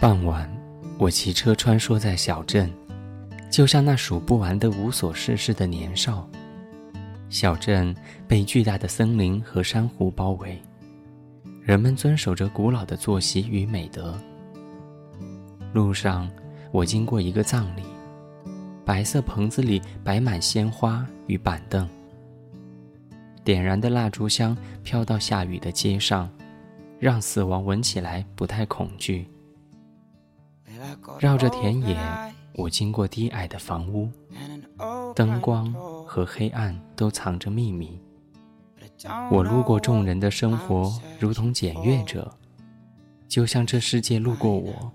傍晚，我骑车穿梭在小镇，就像那数不完的无所事事的年少。小镇被巨大的森林和珊瑚包围，人们遵守着古老的作息与美德。路上，我经过一个葬礼，白色棚子里摆满鲜花与板凳，点燃的蜡烛香飘到下雨的街上，让死亡闻起来不太恐惧。绕着田野，我经过低矮的房屋，灯光和黑暗都藏着秘密。我路过众人的生活，如同检阅者，就像这世界路过我。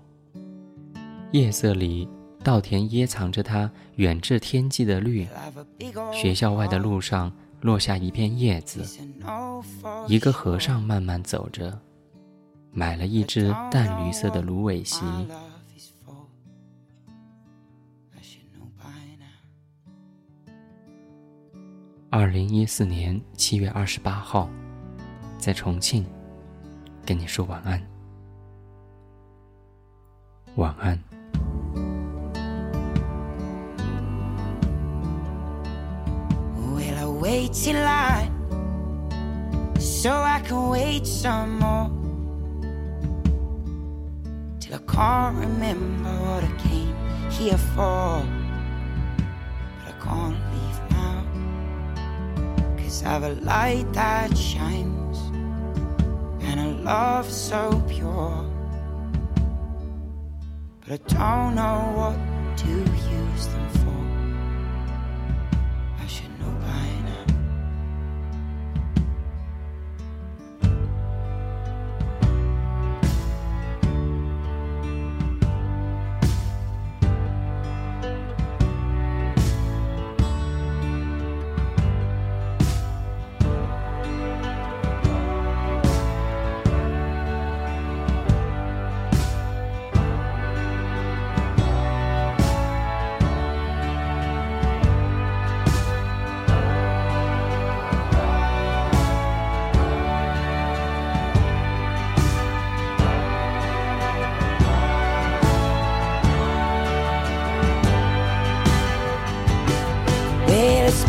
夜色里，稻田掖藏着它远至天际的绿。学校外的路上落下一片叶子。一个和尚慢慢走着，买了一只淡绿色的芦苇席。二零一四年七月二十八号，在重庆，跟你说晚安。晚安。Have a light that shines and a love so pure. But I don't know what to use them for.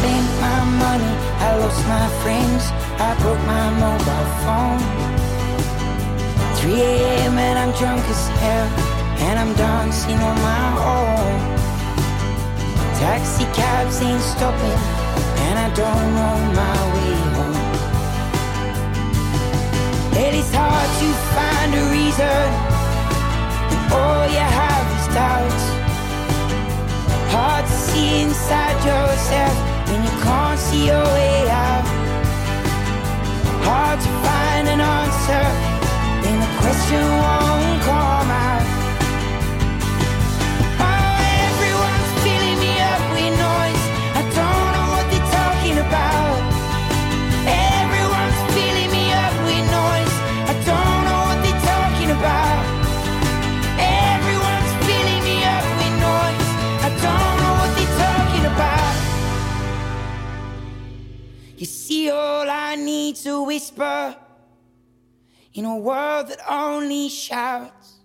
Spent my money, I lost my friends, I broke my mobile phone. 3 a.m. and I'm drunk as hell, and I'm dancing on my own. Taxi cabs ain't stopping, and I don't know my way home. It is hard to find a reason, and all you have is doubts. Hard to see inside yourself when you can't see your way out. Hard to find All I need to whisper in a world that only shouts.